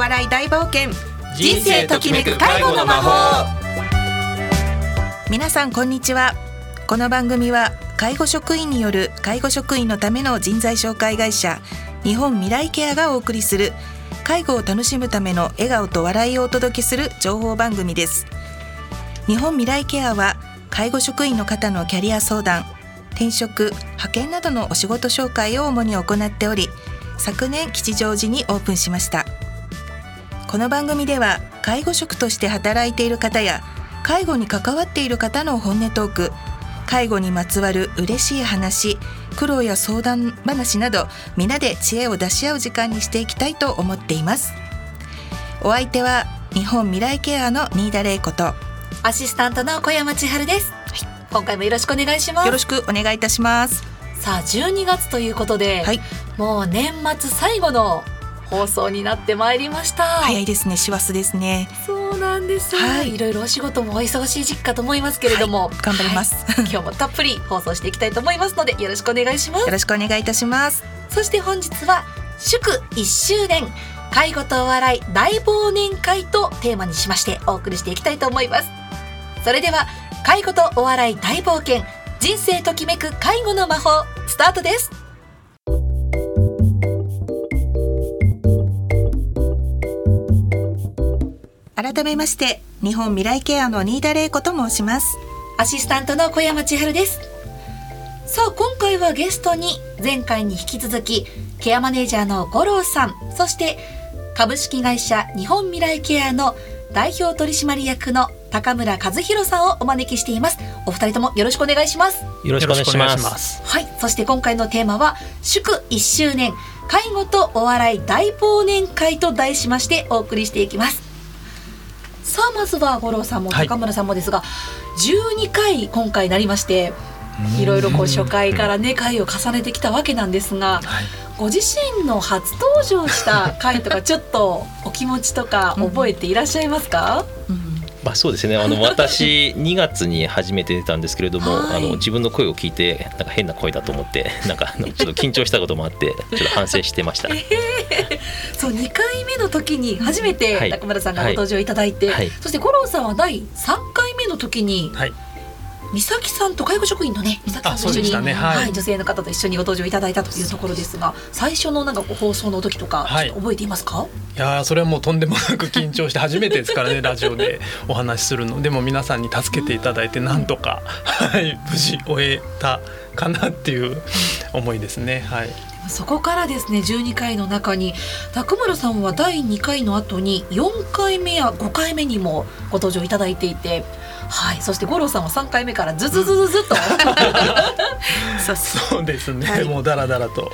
笑い大冒険。人生ときめく介護の魔法。皆さんこんにちは。この番組は介護職員による介護職員のための人材紹介会社日本未来ケアがお送りする介護を楽しむための笑顔と笑いをお届けする情報番組です。日本未来ケアは介護職員の方のキャリア相談転職派遣などのお仕事紹介を主に行っており昨年吉祥寺にオープンしました。この番組では介護職として働いている方や介護に関わっている方の本音トーク介護にまつわる嬉しい話苦労や相談話など皆で知恵を出し合う時間にしていきたいと思っています。お相手は日本未来ケアの新田玲子とアシスタントの小山千春です、今回もよろしくお願いします。よろしくお願いいたします。さあ12月ということで、はい。もう年末最後の放送になってまいりました、早いですね。師走ですね。そうなんです、はい。い、ろいろお仕事もお忙しい時期かと思いますけれども、頑張ります、はい。今日もたっぷり放送していきたいと思いますのでよろしくお願いします。よろしくお願いいたします。そして本日は祝1周年。介護とお笑い大忘年会とテーマにしましてお送りしていきたいと思います。それでは介護とお笑い大冒険。人生ときめく介護の魔法スタートです改めまして日本未来ケアの新田玲子と申します。アシスタントの小山千春です。さあ今回はゲストに前回に引き続きケアマネージャーの五郎さんそして株式会社日本未来ケアの代表取締役の高村和弘さんをお招きしています。お二人ともよろしくお願いします。よろしくお願いします。はい。そして今回のテーマは祝1周年介護とお笑い大忘年会と題しましてお送りしていきますさあまずは五郎さんもはい。高村さんもですが、12回今回なりましていろいろこう初回からね回を重ねてきたわけなんですがはい、ご自身の初登場した回とか ちょっとお気持ちとか覚えていらっしゃいますか、まあそうですね。あの 私2月に初めて出たんですけれども、はい。あの自分の声を聞いてなんか変な声だと思って、なんかちょっと緊張したこともあって、ちょっと反省してました。そう2回目の時に初めてはい。中村さんがご登場いただいて、はい。そして五郎さんは第3回目の時にはい、美咲さんと介護職員のね美咲さんと一緒に、したね。はい。女性の方と一緒にご登場いただいたというところですが最初のなんか放送の時とかはい。覚えていますか、いやーそれはもうとんでもなく緊張して初めてですからね ラジオでお話しするの。でも皆さんに助けていただいてなんとか、はい、無事終えたかなっていう思いですね。はい。そこからですね12回の中に高村さんは第2回の後に4回目や5回目にもご登場いただいていて。はい、そして五郎さんは3回目からずずずずずっと、そうですね、はい。もうダラダラと。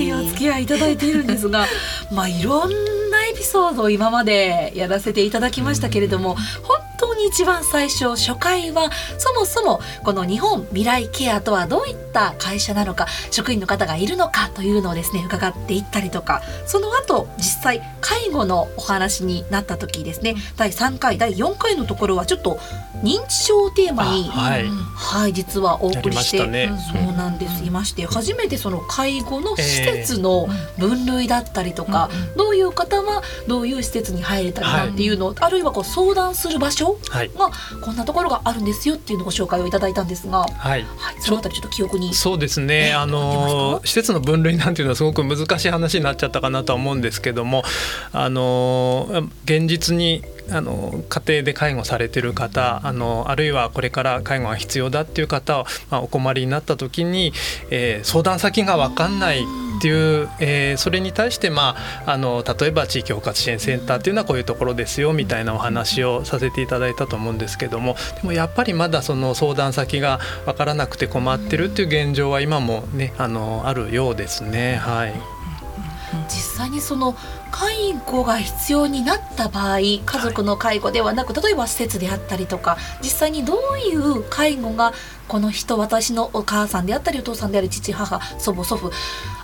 いいお付き合いいただいているんですが、まあいろんなエピソードを今までやらせていただきましたけれども、本当に一番最初初回はそもそもこの日本未来ケアとはどういった会社なのか職員の方がいるのかというのをですね伺っていったりとかその後実際介護のお話になった時ですね第3回第4回のところはちょっと認知症をテーマにあはい。はい、実はお送りして、ね。そう。なんです、いまして初めてその介護の施設の分類だったりとか、どういう方はどういう施設に入れたりなんていうのを、あるいはこう相談する場所はい。がこんなところがあるんですよっていうのをご紹介をいただいたんですが、はい。はい、そのあたりちょっと記憶に。そうですね、あの施設の分類なんていうのはすごく難しい話になっちゃったかなとは思うんですけどもあの現実にあの家庭で介護されてる方あのあるいはこれから介護が必要だっていう方は、まあ、お困りになった時に、えー相談先が分かんないっていう、えーそれに対して、まあ、あの例えば地域包括支援センターっていうのはこういうところですよみたいなお話をさせていただいたと思うんですけどもでもやっぱりまだその相談先が分からなくて困ってるっていう現状は今もねあのあるようですね。はい実際にその介護が必要になった場合家族の介護ではなく例えば施設であったりとか実際にどういう介護がこの人私のお母さんであったりお父さんであり父母祖母祖父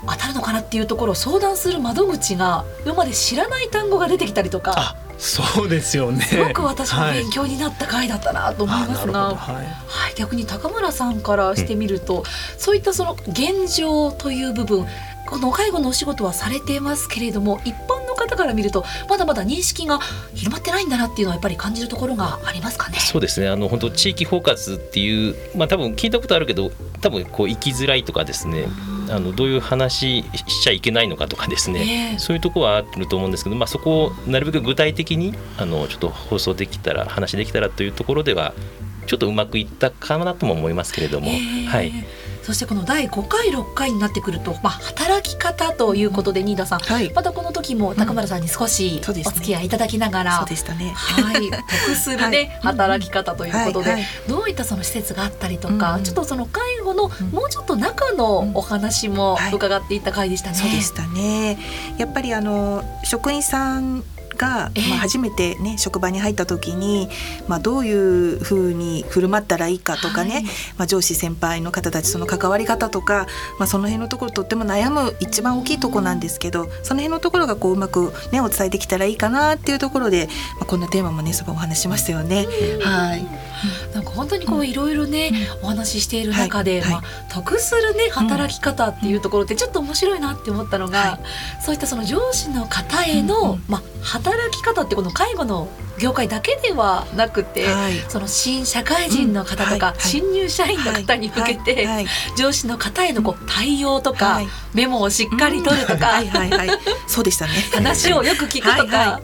当たるのかなっていうところを相談する窓口が今まで知らない単語が出てきたりとかあそうですよね。すごく私もはい。勉強になった回だったなと思いますが、はい。はい、逆に高村さんからしてみると、そういったその現状という部分この介護のお仕事はされていますけれども一般の方方から見るとまだまだ認識が広まってないんだなっていうのはやっぱり感じるところがありますかね？そうですね。あの本当地域包括っていうまあ多分聞いたことあるけど多分こう生きづらいとかですねあのどういう話しちゃいけないのかとかですね、ええ。そういうところはあると思うんですけど、まあ、そこをなるべく具体的にあのちょっと放送できたら話できたらというところではちょっとうまくいったかなとも思いますけれども、えーはい、そしてこの第5回6回になってくると、まあ、働き方ということで新田さん、はい。またこの時も高村さんに少しお付き合いいただきながら、そうでしたね。はい、得するね、はい。働き方ということで、どういったその施設があったりとか、うん。ちょっとその介護のうん。もうちょっと中のお話もはい。伺っていった回でしたね。そうでしたね。やっぱりあの職員さんが、ええ。まあ、初めてね職場に入った時に、まあ、どういうふうに振る舞ったらいいかとかね、はい。まあ、上司先輩の方たちその関わり方とか、まあ、その辺のところとっても悩む一番大きいところなんですけどその辺のところがこううまく、ね、お伝えできたらいいかなっていうところで、まあ、こんなテーマもねすごいお話ししましたよね。はい、なんか本当にこういろいろね、お話ししている中で、はい。まあ、得するね働き方っていうところってちょっと面白いなって思ったのが、はそういったその上司の方への、まあ、働き方ってこの介護の業界だけではなくて、はい。その新社会人の方とか、うん新入社員の方に向けて、上司の方へのこう対応とか、はい。メモをしっかり取るとか、はい。はい。はい、そうでしたね。話をよく聞くとか、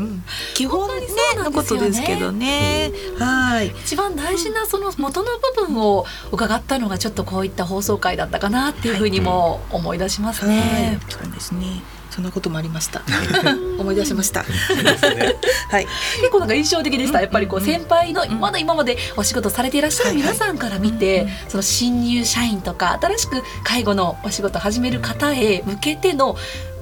基本ねのことですけどね。はい。一番大事なその元の部分を伺ったのがちょっとこういった放送回だったかなっていうふうにも思い出しますはい。ね。、そうですね。そんなこともありました。思い出しました。はい。結構なんか印象的でした。やっぱりこううん先輩のん。まだ今までお仕事されていらっしゃる皆さんから見て、その新入社員とか新しく介護のお仕事を始める方へ向けての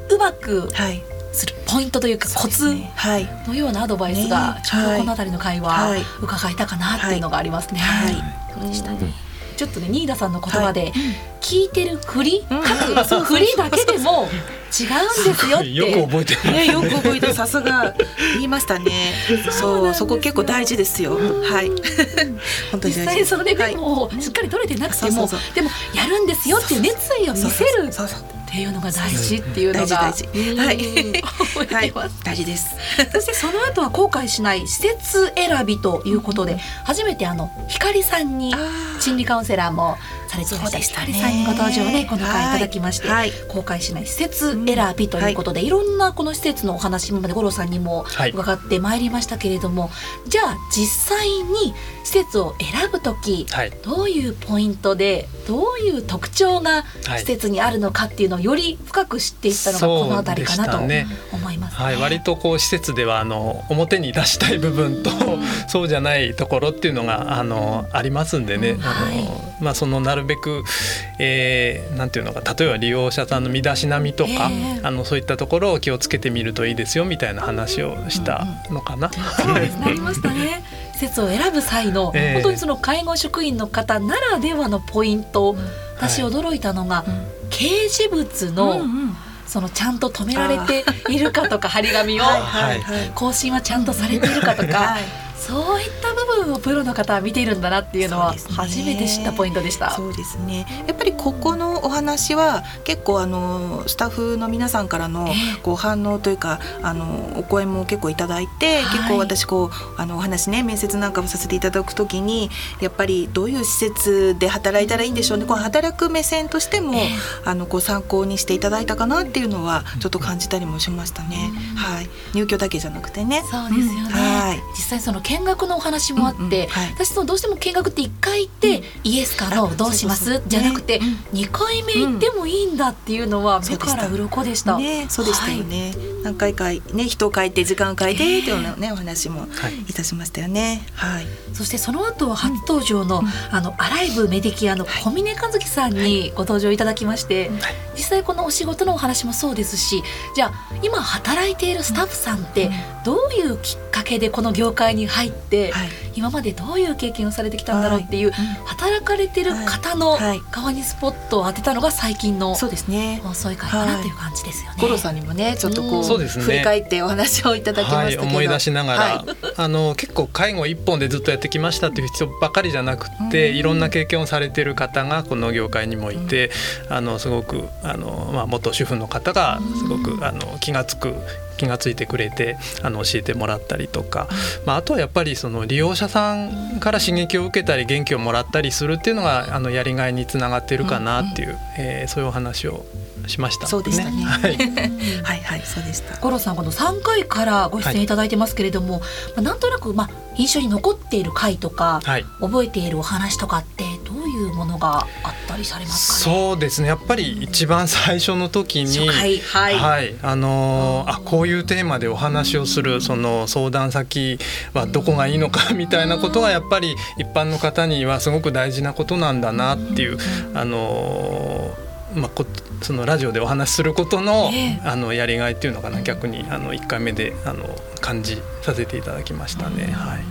うまくはい。するポイントというかコツはい。のようなアドバイスがねちょうどこの辺りの会話はい。伺えたかなっていうのがありますね。はい。でしたね。うんちょっとね新田さんの言葉で、聞いてる振り、うん。各振りだけでも違うんですよって。よく覚えてね、よく覚えてさすが。言いましたね。そう、そこ結構大事ですよ。はい。本当に。実際それでもしっかり取れてなくても、でもやるんですよっていう熱意を見せるそうそうっていうのが大事っていうのが大事はいうん。思い。大事です。そしてその後は後悔しない施設選びということで、初めてあの光さんに心理カウンセラーもされていらっしたね。光さんにご登場ねこの回いただきまして、はい。後悔しない施設選びということで、い、ろんなこの施設のお話今まで五郎さんにもはい。伺ってまいりましたけれども、じゃあ実際に施設を選ぶ時、はい。どういうポイントでどういう特徴がはい。施設にあるのかっていうのをより深く知っていったのがこの辺りかなと思います、ね。はい、割とこう施設ではあの表に出したい部分とそうじゃないところっていうのがあのありますんでね、うん。あのまあ、そのなるべく、えーなんていうのか例えば利用者さんの身だしなみとか、ええあのそういったところを気をつけてみるといいですよみたいな話をしたのかな。そうですね。ありましたね。施設を選ぶ際の、ええ本当にその介護職員の方ならではのポイント、私驚いたのが、掲示物の、そのちゃんと止められているかとか張り紙を、はいはいはい。更新はちゃんとされているかとか、はいそういった部分をプロの方は見ているんだなっていうのは初めて知ったポイントでした。そうですね。やっぱりここのお話は結構あのスタッフの皆さんからのええこう反応というかあのお声も結構いただいて、はい結構私こうあのお話ね面接なんかもさせていただくときにやっぱりどういう施設で働いたらいいんでしょうね。この働く目線としても、ええあのこう参考にしていただいたかなっていうのはちょっと感じたりもしましたね。はい。入居だけじゃなくてね。そうですよね、うんはい。実際その見学のお話もあって、うんうん。はい。私そのどうしても見学って1回行って、イエスかノーどうします？そうそうそう。じゃなくて、ね2回目行ってもいいんだっていうのは目から鱗でした。ね、そうでしたよね。何回かね人を変えて時間を変えてっていうようなねお話もはい。いたしましたよね。はい。そしてその後は初登場の、あのアライブメディキアの小峰和樹さんにご登場いただきまして、実際このお仕事のお話もそうですしじゃあ今働いているスタッフさんってどういうきっかけでこの業界に入って、はい。今までどういう経験をされてきたんだろうっていう、働かれてる方の側にスポットを当てたのが最近のそうですね。放送会かなっていう感じですよね。五郎さんにもねちょっとこうん。うそうですね。振り返ってお話をいただきまはい、したけど、思い出しながら、はい。あの結構介護一本でずっとやってきましたっていう人ばかりじゃなくって、うん。いろんな経験をされてる方がこの業界にもいて、あのすごくあの、まあ、元主婦の方がすごくあの気が付く気が付いてくれてあの教えてもらったりとか、まあ、あとはやっぱりその利用者さんから刺激を受けたり元気をもらったりするっていうのがあのやりがいにつながってるかなっていう、うんうん、えー、そういうお話をしました、ね、そうでしたね。はい、はいはいそうでした。五郎さんこの三回からご出演いただいてますけれども、はい、まあなんとなくまあ印象に残っている回とか、はい、覚えているお話とかってどういうものがあったりされますか、ね、そうですね。やっぱり一番最初の時に、はい、はい、あのー、あこういうテーマでお話をするその相談先はどこがいいのか みたいなことがやっぱり一般の方にはすごく大事なことなんだなっていう、あのーまあ、こそのラジオでお話しすることのえー、あのやりがいっていうのかな逆にあの1回目であの感じさせていただきましたね。はい、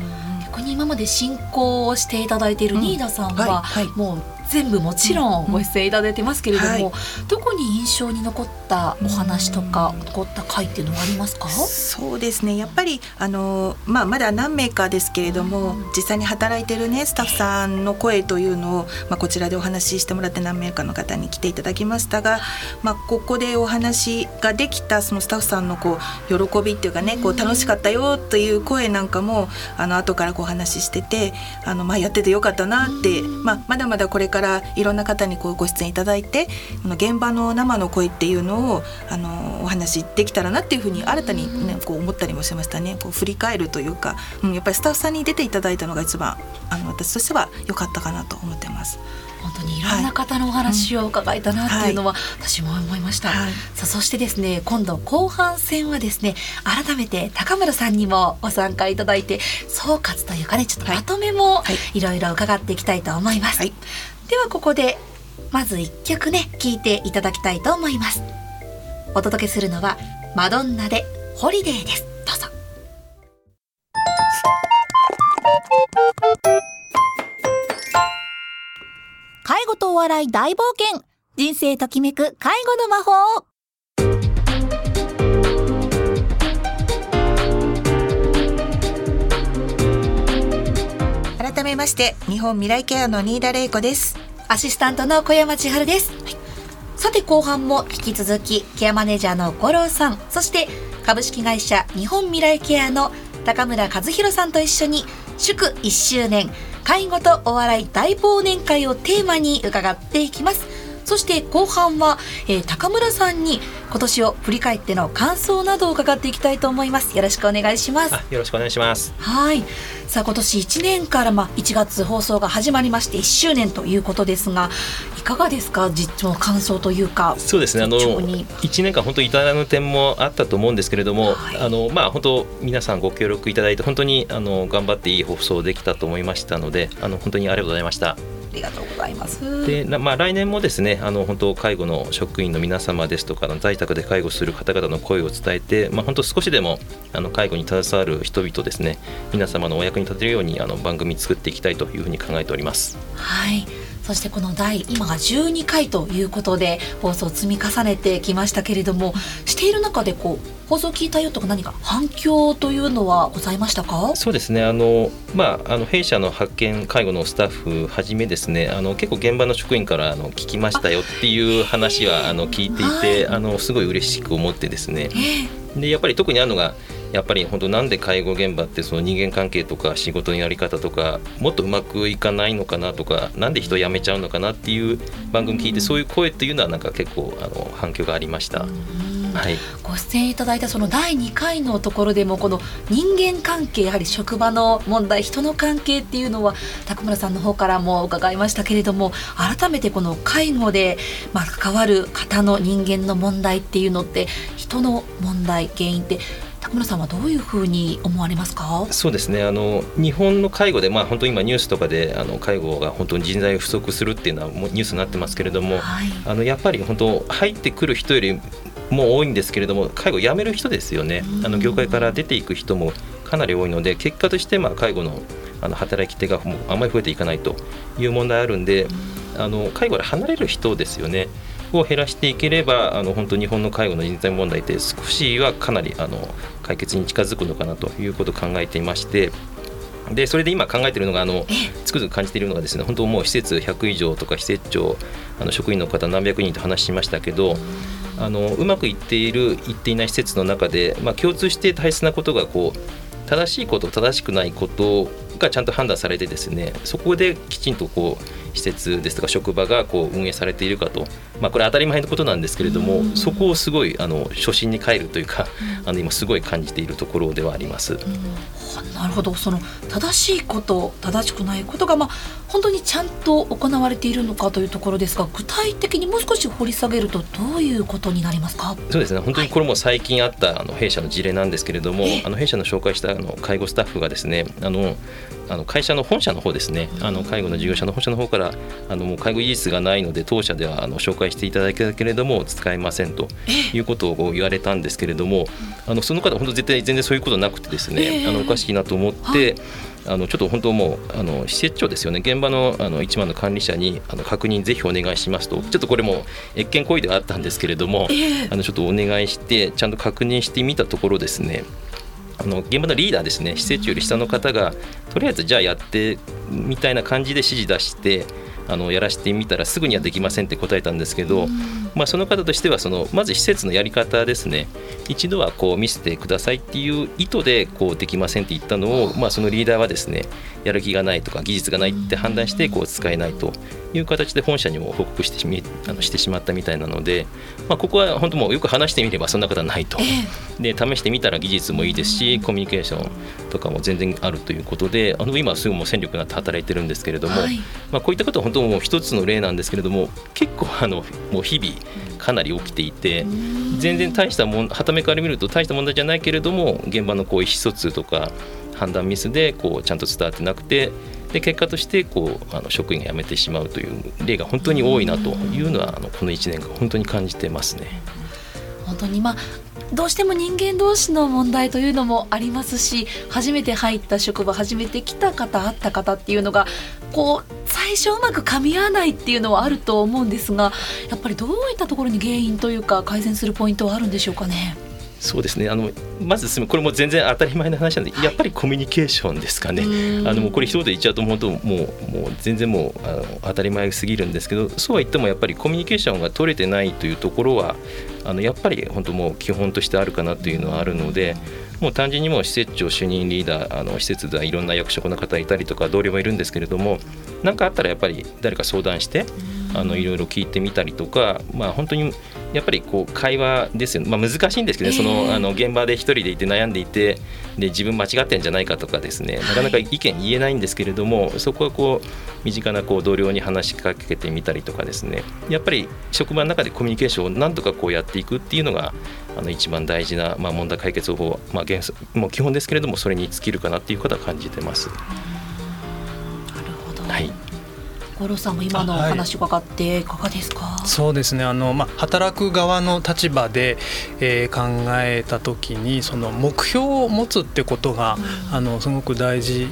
逆に今まで進行をしていただいている新田さんは、もう全部もちろんご出演いただいてますけれども、うんはい、どこに印象に残ったお話とか、残った回っていうのはありますか？そうですね。やっぱりあの、まあ、まだ何名かですけれども、うん、実際に働いてるねスタッフさんの声というのを、まあ、こちらでお話ししてもらって何名かの方に来ていただきましたが、まあ、ここでお話ができたそのスタッフさんのこう喜びっていうかねこう楽しかったよという声なんかもあの後からこう話ししててあの、まあ、やっててよかったなって、まあ、まだまだこれからいろんな方にこうご出演いただいてこの現場の生の声っていうのをあのお話できたらなっていうふうに新たに、ね、こう思ったりもしましたね。こう振り返るというか、うん、やっぱりスタッフさんに出ていただいたのが一番あの私としては良かったかなと思ってます。本当にいろんな方のお話を伺えたなっていうのは、私も思いました、はい、さあそしてですね今度後半戦はですね改めて高村さんにもご参加いただいて総括というかねちょっとまとめもいろいろ伺っていきたいと思います、はい、ではここでまず一曲ね聴いていただきたいと思います。お届けするのはマドンナでホリデーです。どうぞ。介護とお笑い大冒険。人生ときめく介護の魔法。改めまして日本未来ケアの新田玲子です。アシスタントの小山千春です、はい、さて後半も引き続きケアマネージャーの五郎さん。そして株式会社日本未来ケアの高村和弘さんと一緒に祝1周年介護とお笑い大忘年会をテーマに伺っていきますそして後半は、えー、高村さんに今年を振り返っての感想などを伺っていきたいと思います。よろしくお願いします。よろしくお願いします。はい。さあ今年1年からまあ1月放送が始まりまして1周年ということですがいかがですか？実の感想というかそうですね。あの1年間本当に至らぬ点もあったと思うんですけれども、はい、あのまあ本当皆さんご協力いただいて本当にあの頑張っていい放送できたと思いましたのであの本当にありがとうございましたりがとうございますでまあ、来年もですねあの本当介護の職員の皆様ですとか在宅で介護する方々の声を伝えて、まあ、本当少しでもあの介護に携わる人々ですね皆様のお役に立てるようにあの番組作っていきたいというふうに考えております。はいそしてこの第今が12回ということで放送を積み重ねてきましたけれどもしている中でこう放送聞いたよとか何か反響というのはございましたか？そうですね。あの、まあ、あの弊社の発見介護のスタッフはじめですね。あの結構現場の職員からあの聞きましたよっていう話はあの聞いていて、はい、あのすごい嬉しく思ってですね、でやっぱり特にあるのがやっぱり本当なんで介護現場ってその人間関係とか仕事のやり方とかもっとうまくいかないのかなとかなんで人辞めちゃうのかなっていう番組聞いてそういう声っていうのはなんか結構あの反響がありました。はい、ご出演いただいたその第2回のところでもこの人間関係やはり職場の問題人の関係っていうのは高村さんの方からも伺いましたけれども改めてこの介護で、まあ、関わる方の人間の問題っていうのって人の問題原因って高村さんはどういうふうに思われますか？そうですね。あの日本の介護で、まあ、本当今ニュースとかであの介護が本当に人材不足するっていうのはもうニュースになってますけれども、はい、あのやっぱり本当入ってくる人よりも多いんですけれども介護を辞める人ですよね。あの業界から出ていく人もかなり多いので結果としてまあ介護のあの働き手がもうあまり増えていかないという問題あるんであの介護で離れる人ですよね。を減らしていければあの本当日本の介護の人材問題って少しはかなりあの解決に近づくのかなということを考えていましてでそれで今考えているのがあのつくづく感じているのがですね本当もう施設100以上とか施設長あの職員の方何百人と話しましたけどあのうまくいっているいっていない施設の中で、まあ、共通して大切なことがこう正しいこと正しくないことがちゃんと判断されてですねそこできちんとこう施設ですとか職場がこう運営されているかと、まあ、これ当たり前のことなんですけれども、そこをすごいあの初心に帰るというか、あの今すごい感じているところではあります。なるほど。その正しいこと正しくないことが、まあ、本当にちゃんと行われているのかというところですが具体的にもう少し掘り下げるとどういうことになりますか？そうですね。本当にこれも最近あったあの弊社の事例なんですけれども、あの弊社の紹介したあの介護スタッフがですねあのあの会社の本社の方ですね。あの介護の事業者の本社の方からあのもう介護技術がないので当社ではあの紹介していただけたけれども使えませんということを言われたんですけれどもあのその方本当絶対全然そういうことなくてですね、あのおかしいなと思って。あのちょっと本当もうあの施設長ですよね。現場のあの一番の管理者にあの確認ぜひお願いしますと。ちょっとこれも越権行為ではあったんですけれども、あのちょっとお願いしてちゃんと確認してみたところですねあの現場のリーダーですね施設より下の方がとりあえずじゃあやってみたいな感じで指示出してあのやらせてみたらすぐにはできませんって答えたんですけど、まあ、その方としてはそのまず施設のやり方ですね。一度はこう見せてくださいっていう意図でこうできませんって言ったのを、まあ、そのリーダーはですねやる気がないとか技術がないって判断してこう使えないという形で本社にも報告してしみあのしてしまったみたいなので、まあ、ここは本当もうよく話してみればそんなことはないと、で試してみたら技術もいいですしコミュニケーションとかも全然あるということであの今すぐもう戦力になって働いてるんですけれども、はい、まあ、こういったことは本当もう一つの例なんですけれども結構あのもう日々かなり起きていて全然大したもんはためから見ると大した問題じゃないけれども現場のこう意思疎通とか判断ミスでこうちゃんと伝わってなくてで結果としてこうあの職員が辞めてしまうという例が本当に多いなというのはあのこの1年間本当に感じてますね。本当にまあどうしても人間同士の問題というのもありますし初めて入った職場初めて来た方会った方っていうのがこう最初うまく噛み合わないっていうのはあると思うんですがやっぱりどういったところに原因というか改善するポイントはあるんでしょうかね？そうですね。あのまずこれも全然当たり前の話なんで、はい、やっぱりコミュニケーションですかね。あのもうこれ一言で言っちゃうと本当もうもう全然もうあの当たり前すぎるんですけどそうは言ってもやっぱりコミュニケーションが取れてないというところはあのやっぱり本当もう基本としてあるかなというのはあるので。もう単純にもう施設長主任リーダーあの施設ではいろんな役職の方いたりとか同僚もいるんですけれども何かあったらやっぱり誰か相談してあのいろいろ聞いてみたりとか、まあ、本当にやっぱりこう会話ですよね、まあ、難しいんですけど、ね、そのあの現場で一人でいて悩んでいてで自分間違ってんじゃないかとかですね。なかなか意見言えないんですけれども、そこはこう身近なこう同僚に話しかけてみたりとかですね。やっぱり職場の中でコミュニケーションをなんとかこうやっていくっていうのがあの一番大事な、まあ、問題解決方法、まあ、原則もう基本ですけれどもそれに尽きるかなっていうことは感じてます。なるほど、はい五郎さんも今のお話伺っていかがですか、はい、そうですね。あの、まあ、働く側の立場で、えー、考えた時にその目標を持つってことが、うん、あのすごく大事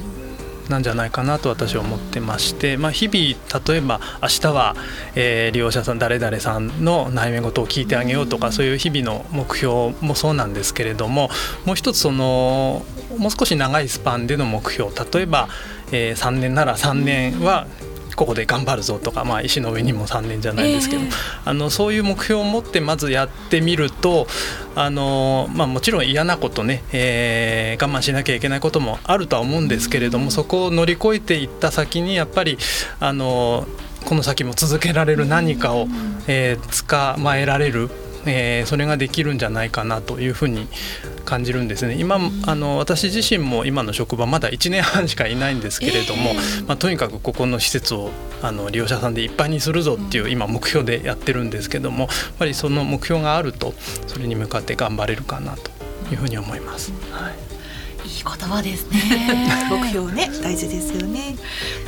なんじゃないかなと私は思ってまして、まあ、日々例えば明日は、えー、利用者さん誰々さんの内面事を聞いてあげようとかそういう日々の目標もそうなんですけれどももう一つそのもう少し長いスパンでの目標例えば、えー、3年なら3年はここで頑張るぞとか、まあ、石の上にも3年じゃないですけど、えー、あのそういう目標を持ってまずやってみるとあの、まあ、もちろん嫌なことね、えー、我慢しなきゃいけないこともあるとは思うんですけれどもそこを乗り越えていった先にやっぱりあのこの先も続けられる何かを、えー、捕まえられるえー、それができるんじゃないかなというふうに感じるんですね。今あの私自身も今の職場まだ1年半しかいないんですけれども、えー、まあ、とにかくここの施設をあの利用者さんでいっぱいにするぞっていう今目標でやってるんですけどもやっぱりその目標があるとそれに向かって頑張れるかなというふうに思います。はいいい言葉ですね。目標ね大事ですよね。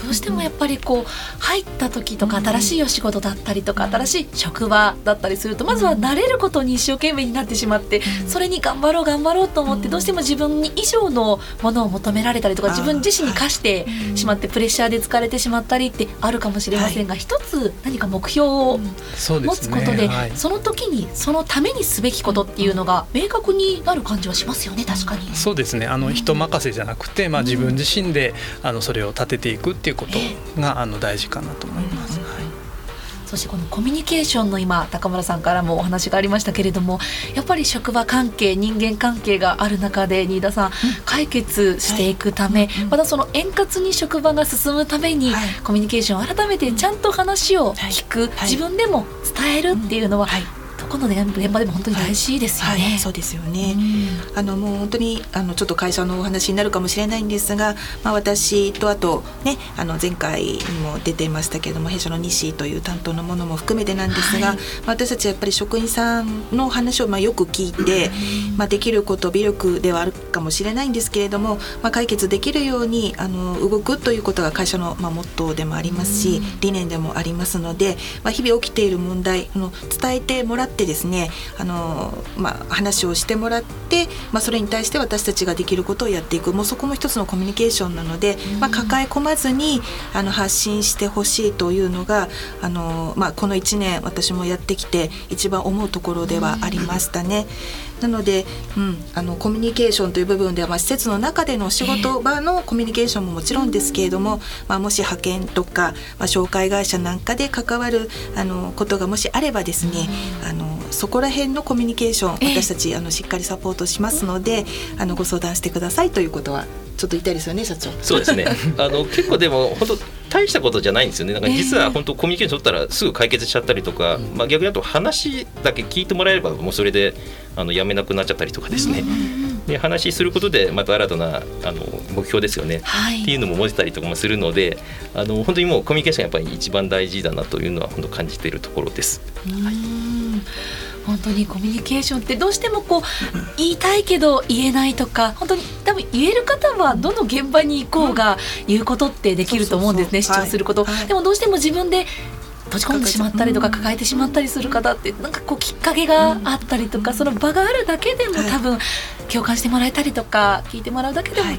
どうしてもやっぱりこう入った時とか新しいお仕事だったりとか新しい職場だったりするとまずは慣れることに一生懸命になってしまってそれに頑張ろう頑張ろうと思ってどうしても自分に以上のものを求められたりとか自分自身に課してしまってプレッシャーで疲れてしまったりってあるかもしれませんが一つ何か目標を持つことでその時にそのためにすべきことっていうのが明確になる感じはしますよね確かに。そうですね。あのの人任せじゃなくて、まあ、自分自身であのそれを立てていくっていうことがあの大事かなと思います。はい。そそしてこのコミュニケーションの今高村さんからもお話がありましたけれどもやっぱり職場関係人間関係がある中で新田さん、うん、解決していくため、はい、またその円滑に職場が進むために、はい、コミュニケーションを改めてちゃんと話を聞く、はい、自分でも伝えるっていうのは、どこの現場でも本当に大事ですよね。はい。はい、そうですよね。あのもう本当にあのちょっと会社のお話になるかもしれないんですが、まあ私とあとねあの前回にも出ていましたけれども弊社の西という担当のものも含めてなんですが、はい、私たちはやっぱり職員さんの話をまあよく聞いて、まあできること微力ではあるかもしれないんですけれども、まあ解決できるようにあの動くということが会社のまあモットーでもありますし、理念でもありますので、まあ日々起きている問題あの伝えてもらってですねあの、まあ、話をしてもらって、まあ、それに対して私たちができることをやっていくもうそこも一つのコミュニケーションなので、まあ、抱え込まずにあの発信してほしいというのがあの、まあ、この1年私もやってきて一番思うところではありましたね。なので、うん、あのコミュニケーションという部分では、まあ、施設の中での仕事場のコミュニケーションももちろんですけれども、まあ、もし派遣とか、まあ、紹介会社なんかで関わるあのことがもしあればですね、あのそこら辺のコミュニケーション私たちあのしっかりサポートしますのであのご相談してくださいということはちょっと言いたいですよね社長。そうですね。あの結構でも本当大したことじゃないんですよね。なんか実は本当コミュニケーション取ったらすぐ解決しちゃったりとか、まあ逆にあと話だけ聞いてもらえればもうそれであのやめなくなっちゃったりとかですね。で話することでまた新たなあの目標ですよね、はい、っていうのも持てたりとかもするのであの本当にもうコミュニケーションやっぱり一番大事だなというのは本当感じているところです。はい本当にコミュニケーションってどうしてもこう言いたいけど言えないとか本当に多分言える方はどの現場に行こうが言うことってできると思うんですね主張すること、はい、でもどうしても自分で閉じ込んでしまったりとか抱えてしまったりする方ってなんかこうきっかけがあったりとかその場があるだけでも多分共感してもらえたりとか聞いてもらうだけでも違うっ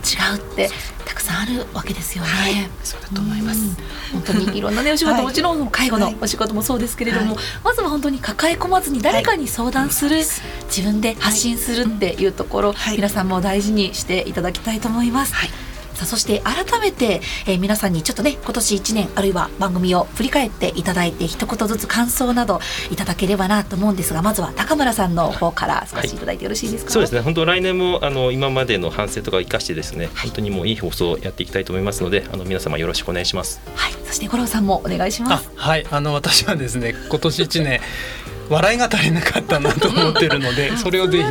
てたくさんあるわけですよね。はい、そうだと思います。本当にいろんなねお仕事、もちろん介護のお仕事もそうですけれども、まずは本当に抱え込まずに誰かに相談する、自分で発信するっていうところ、皆さんも大事にしていただきたいと思います。はいさあそして改めて、えー、皆さんにちょっとね今年1年あるいは番組を振り返っていただいて一言ずつ感想などいただければなと思うんですがまずは高村さんの方から少しいただいてよろしいですか、はい、そうですね。本当来年もあの今までの反省とか生かしてですね本当にもういい放送をやっていきたいと思いますのであの皆様よろしくお願いします。はい。そして五郎さんもお願いします。はい。あの私はですね今年1年笑いが足りなかったなと思ってるので それをぜひ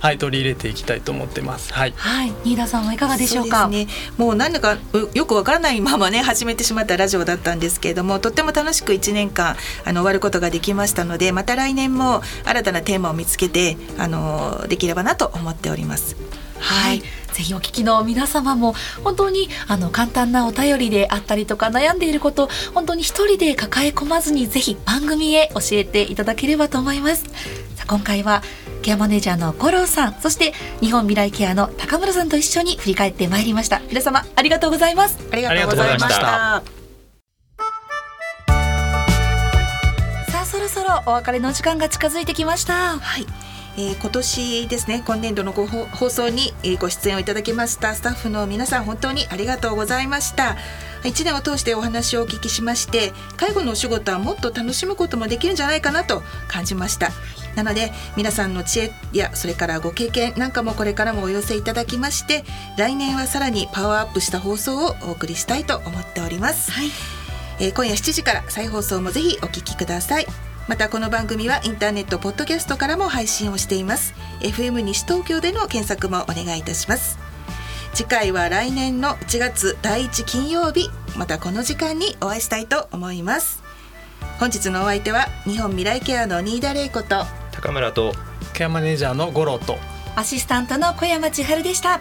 はい取り入れていきたいと思ってます。はい、はい、新田さんはいかがでしょうか？ね、もうなんだかよくわからないままね始めてしまったラジオだったんですけれどもとっても楽しく1年間あの終わることができましたのでまた来年も新たなテーマを見つけてあのできればなと思っております。はい、ぜひお聞きの皆様も本当にあの簡単なお便りであったりとか悩んでいること本当に一人で抱え込まずにぜひ番組へ教えていただければと思います。さあ今回はケアマネージャーの五郎さんそして日本未来ケアの高村さんと一緒に振り返ってまいりました。皆様ありがとうございます。ありがとうございました。さあそろそろお別れの時間が近づいてきました。はいえー、今年ですね今年度のご放送に、えご出演をいただきましたスタッフの皆さん本当にありがとうございました。1年を通してお話をお聞きしまして介護のお仕事はもっと楽しむこともできるんじゃないかなと感じました。なので皆さんの知恵やそれからご経験なんかもこれからもお寄せいただきまして来年はさらにパワーアップした放送をお送りしたいと思っております、はい、えー、今夜7時から再放送もぜひお聞きくださいまたこの番組はインターネットポッドキャストからも配信をしています。FM 西東京での検索もお願いいたします。次回は来年の1月第1金曜日。またこの時間にお会いしたいと思います。本日のお相手は日本未来ケアの新田玲子と高村とケアマネージャーの五郎とアシスタントの小山千春でした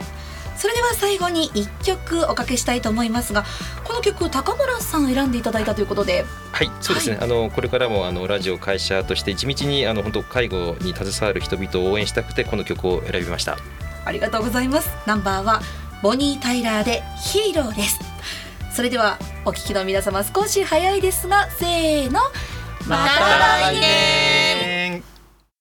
それでは最後に一曲おかけしたいと思いますがこの曲高村さん選んでいただいたということで。はいそうですね、はい、あのこれからもあのラジオ会社として地道にあの本当介護に携わる人々を応援したくてこの曲を選びました。ありがとうございます。ナンバーはボニー・タイラーでヒーローです。それではお聞きの皆様少し早いですがせーの。また来年